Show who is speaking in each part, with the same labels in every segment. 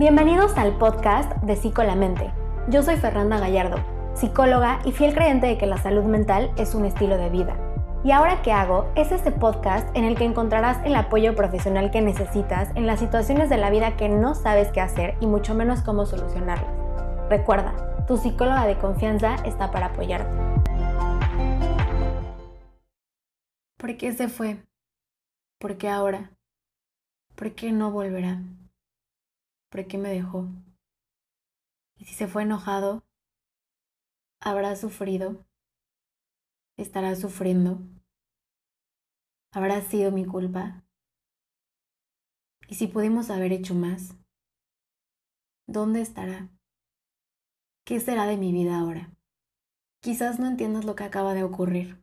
Speaker 1: Bienvenidos al podcast de Psicolamente. Yo soy Fernanda Gallardo, psicóloga y fiel creyente de que la salud mental es un estilo de vida. Y ahora que hago es este podcast en el que encontrarás el apoyo profesional que necesitas en las situaciones de la vida que no sabes qué hacer y mucho menos cómo solucionarlas. Recuerda, tu psicóloga de confianza está para apoyarte. ¿Por qué se fue? ¿Por qué ahora? ¿Por qué no volverá? ¿Por qué me dejó? Y si se fue enojado, ¿habrá sufrido? ¿Estará sufriendo? ¿Habrá sido mi culpa? ¿Y si pudimos haber hecho más? ¿Dónde estará? ¿Qué será de mi vida ahora? Quizás no entiendas lo que acaba de ocurrir.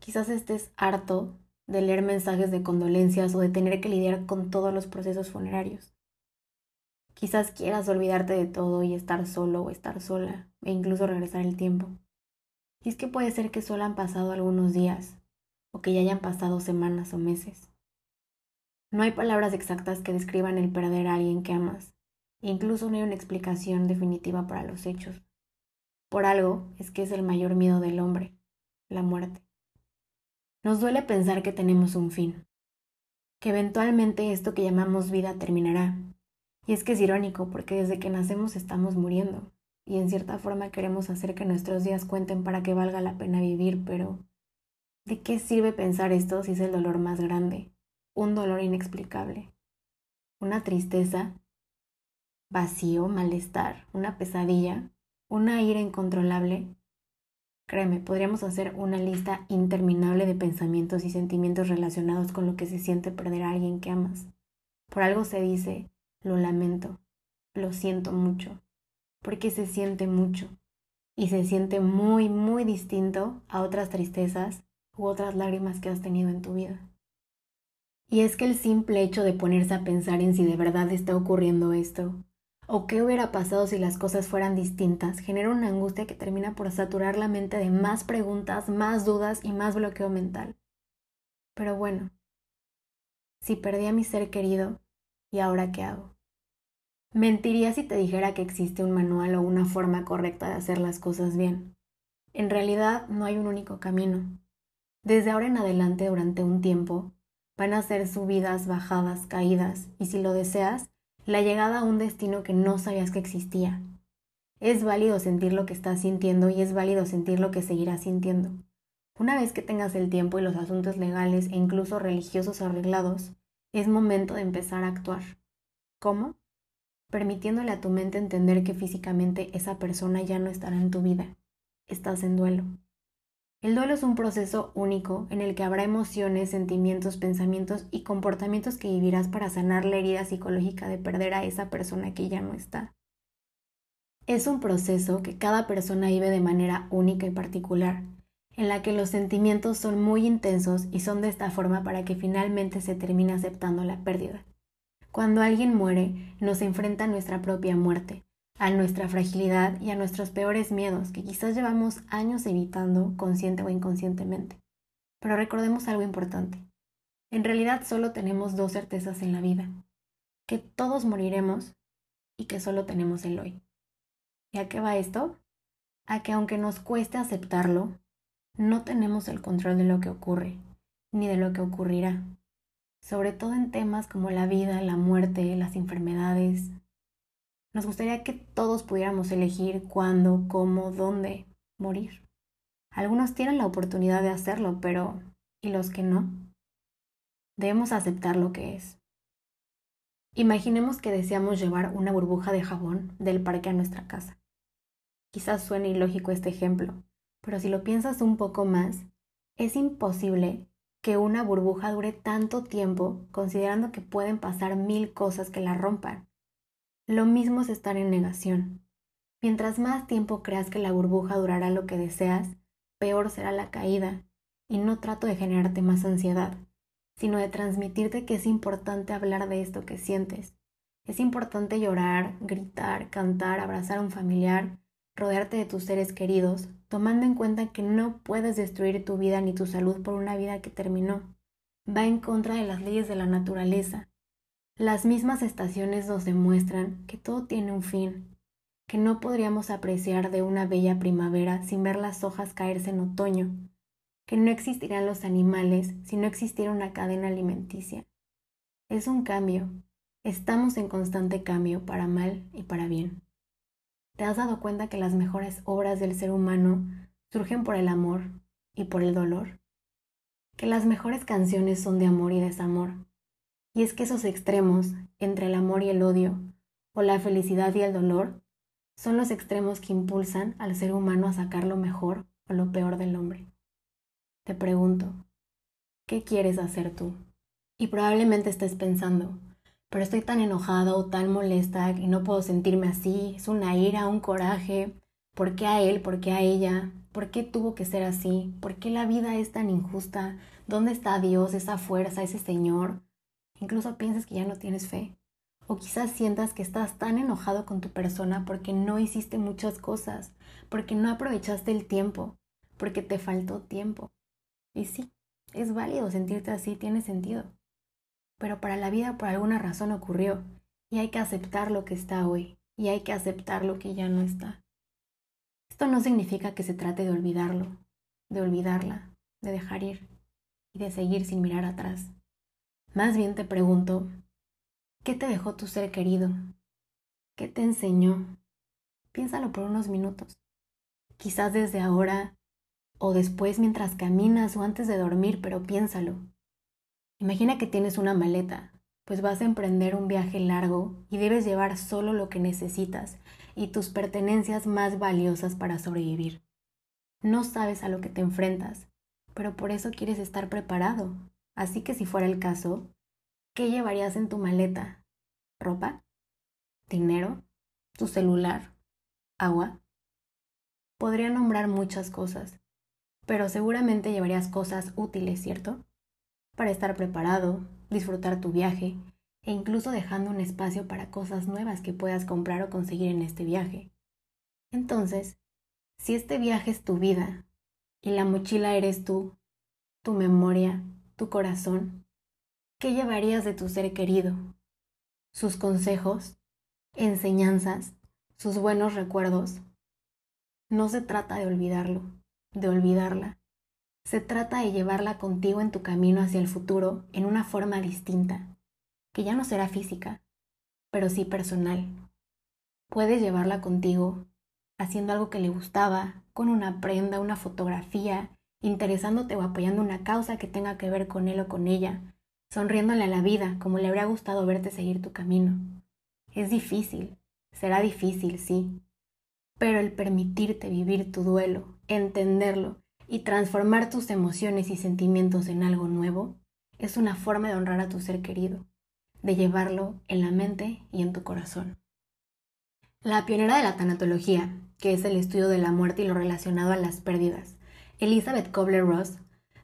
Speaker 1: Quizás estés harto de leer mensajes de condolencias o de tener que lidiar con todos los procesos funerarios. Quizás quieras olvidarte de todo y estar solo o estar sola, e incluso regresar el tiempo. Y es que puede ser que solo han pasado algunos días, o que ya hayan pasado semanas o meses. No hay palabras exactas que describan el perder a alguien que amas, e incluso no hay una explicación definitiva para los hechos. Por algo es que es el mayor miedo del hombre, la muerte. Nos duele pensar que tenemos un fin, que eventualmente esto que llamamos vida terminará. Y es que es irónico porque desde que nacemos estamos muriendo y en cierta forma queremos hacer que nuestros días cuenten para que valga la pena vivir, pero ¿de qué sirve pensar esto si es el dolor más grande? Un dolor inexplicable, una tristeza, vacío, malestar, una pesadilla, una ira incontrolable Créeme, podríamos hacer una lista interminable de pensamientos y sentimientos relacionados con lo que se siente perder a alguien que amas. Por algo se dice, lo lamento, lo siento mucho, porque se siente mucho y se siente muy, muy distinto a otras tristezas u otras lágrimas que has tenido en tu vida. Y es que el simple hecho de ponerse a pensar en si de verdad está ocurriendo esto, o qué hubiera pasado si las cosas fueran distintas genera una angustia que termina por saturar la mente de más preguntas, más dudas y más bloqueo mental. Pero bueno, si perdí a mi ser querido, ¿y ahora qué hago? Mentiría si te dijera que existe un manual o una forma correcta de hacer las cosas bien. En realidad no hay un único camino. Desde ahora en adelante, durante un tiempo, van a ser subidas, bajadas, caídas, y si lo deseas, la llegada a un destino que no sabías que existía. Es válido sentir lo que estás sintiendo y es válido sentir lo que seguirás sintiendo. Una vez que tengas el tiempo y los asuntos legales e incluso religiosos arreglados, es momento de empezar a actuar. ¿Cómo? Permitiéndole a tu mente entender que físicamente esa persona ya no estará en tu vida. Estás en duelo. El duelo es un proceso único en el que habrá emociones, sentimientos, pensamientos y comportamientos que vivirás para sanar la herida psicológica de perder a esa persona que ya no está. Es un proceso que cada persona vive de manera única y particular, en la que los sentimientos son muy intensos y son de esta forma para que finalmente se termine aceptando la pérdida. Cuando alguien muere, nos enfrenta a nuestra propia muerte, a nuestra fragilidad y a nuestros peores miedos que quizás llevamos años evitando consciente o inconscientemente. Pero recordemos algo importante. En realidad solo tenemos dos certezas en la vida, que todos moriremos y que solo tenemos el hoy. ¿Y a qué va esto? A que aunque nos cueste aceptarlo, no tenemos el control de lo que ocurre, ni de lo que ocurrirá, sobre todo en temas como la vida, la muerte, las enfermedades, nos gustaría que todos pudiéramos elegir cuándo, cómo, dónde morir. Algunos tienen la oportunidad de hacerlo, pero ¿y los que no? Debemos aceptar lo que es. Imaginemos que deseamos llevar una burbuja de jabón del parque a nuestra casa. Quizás suene ilógico este ejemplo, pero si lo piensas un poco más, es imposible que una burbuja dure tanto tiempo considerando que pueden pasar mil cosas que la rompan. Lo mismo es estar en negación. Mientras más tiempo creas que la burbuja durará lo que deseas, peor será la caída. Y no trato de generarte más ansiedad, sino de transmitirte que es importante hablar de esto que sientes. Es importante llorar, gritar, cantar, abrazar a un familiar, rodearte de tus seres queridos, tomando en cuenta que no puedes destruir tu vida ni tu salud por una vida que terminó. Va en contra de las leyes de la naturaleza Las mismas estaciones nos demuestran que todo tiene un fin, que no podríamos apreciar de una bella primavera sin ver las hojas caerse en otoño, que no existirían los animales si no existiera una cadena alimenticia. Es un cambio. Estamos en constante cambio para mal y para bien. ¿Te has dado cuenta que las mejores obras del ser humano surgen por el amor y por el dolor? Que las mejores canciones son de amor y desamor. Y es que esos extremos entre el amor y el odio, o la felicidad y el dolor, son los extremos que impulsan al ser humano a sacar lo mejor o lo peor del hombre. Te pregunto, ¿qué quieres hacer tú? Y probablemente estés pensando, pero estoy tan enojada o tan molesta y no puedo sentirme así, es una ira, un coraje, ¿por qué a él, por qué a ella? ¿Por qué tuvo que ser así? ¿Por qué la vida es tan injusta? ¿Dónde está Dios, esa fuerza, ese Señor? Incluso piensas que ya no tienes fe. O quizás sientas que estás tan enojado con tu persona porque no hiciste muchas cosas, porque no aprovechaste el tiempo, porque te faltó tiempo. Y sí, es válido sentirte así, tiene sentido. Pero para la vida por alguna razón ocurrió y hay que aceptar lo que está hoy y hay que aceptar lo que ya no está. Esto no significa que se trate de olvidarlo, de olvidarla, de dejar ir y de seguir sin mirar atrás. Más bien te pregunto, ¿qué te dejó tu ser querido? ¿Qué te enseñó? Piénsalo por unos minutos. Quizás desde ahora o después mientras caminas o antes de dormir, pero piénsalo. Imagina que tienes una maleta, pues vas a emprender un viaje largo y debes llevar solo lo que necesitas y tus pertenencias más valiosas para sobrevivir. No sabes a lo que te enfrentas, pero por eso quieres estar preparado. Así que si fuera el caso, ¿qué llevarías en tu maleta? ¿Ropa? ¿Dinero? ¿Tu celular? ¿Agua? Podría nombrar muchas cosas, pero seguramente llevarías cosas útiles, ¿cierto? Para estar preparado, disfrutar tu viaje e incluso dejando un espacio para cosas nuevas que puedas comprar o conseguir en este viaje. Entonces, si este viaje es tu vida y la mochila eres tú, tu memoria, tu corazón, ¿qué llevarías de tu ser querido? Sus consejos, enseñanzas, sus buenos recuerdos. No se trata de olvidarlo, de olvidarla. Se trata de llevarla contigo en tu camino hacia el futuro en una forma distinta, que ya no será física, pero sí personal. Puedes llevarla contigo haciendo algo que le gustaba, con una prenda, una fotografía, interesándote o apoyando una causa que tenga que ver con él o con ella, sonriéndole a la vida como le habría gustado verte seguir tu camino. Es difícil, será difícil, sí, pero el permitirte vivir tu duelo, entenderlo y transformar tus emociones y sentimientos en algo nuevo es una forma de honrar a tu ser querido, de llevarlo en la mente y en tu corazón. La pionera de la tanatología, que es el estudio de la muerte y lo relacionado a las pérdidas, Elizabeth Kobler-Ross,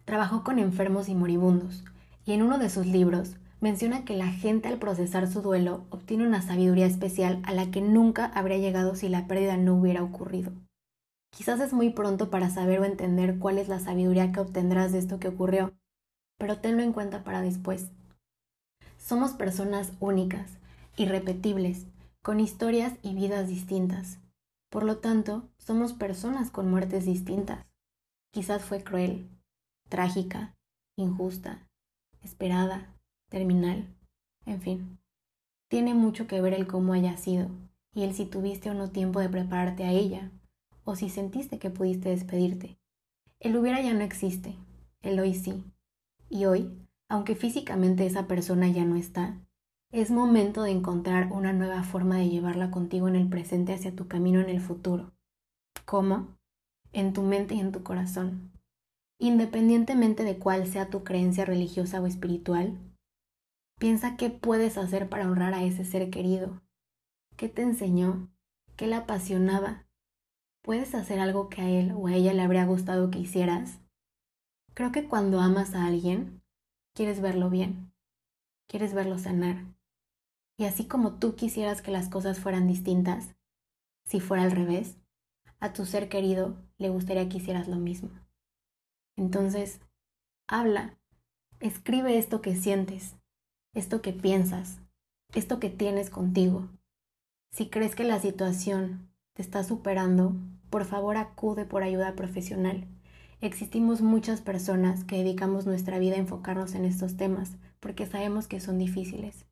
Speaker 1: trabajó con enfermos y moribundos, y en uno de sus libros menciona que la gente al procesar su duelo obtiene una sabiduría especial a la que nunca habría llegado si la pérdida no hubiera ocurrido. Quizás es muy pronto para saber o entender cuál es la sabiduría que obtendrás de esto que ocurrió, pero tenlo en cuenta para después. Somos personas únicas, irrepetibles, con historias y vidas distintas. Por lo tanto, somos personas con muertes distintas. Quizás fue cruel, trágica, injusta, esperada, terminal, en fin. Tiene mucho que ver el cómo haya sido y el si tuviste o no tiempo de prepararte a ella, o si sentiste que pudiste despedirte. El hubiera ya no existe, el hoy sí. Y hoy, aunque físicamente esa persona ya no está, es momento de encontrar una nueva forma de llevarla contigo en el presente hacia tu camino en el futuro. ¿Cómo? En tu mente y en tu corazón. Independientemente de cuál sea tu creencia religiosa o espiritual, Piensa qué puedes hacer para honrar a ese ser querido. ¿Qué te enseñó? ¿Qué le apasionaba? ¿Puedes hacer algo que a él o a ella le habría gustado que hicieras? Creo que cuando amas a alguien, quieres verlo bien, quieres verlo sanar. Y así como tú quisieras que las cosas fueran distintas, si fuera al revés, a tu ser querido le gustaría que hicieras lo mismo. Entonces, habla, escribe esto que sientes, esto que piensas, esto que tienes contigo. Si crees que la situación te está superando, por favor acude por ayuda profesional. Existimos muchas personas que dedicamos nuestra vida a enfocarnos en estos temas porque sabemos que son difíciles,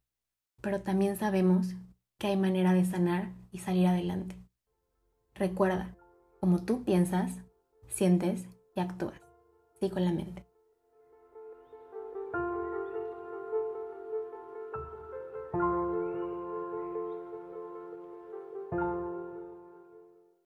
Speaker 1: pero también sabemos que hay manera de sanar y salir adelante. Recuerda, como tú piensas, sientes y actúas. Sí con la mente.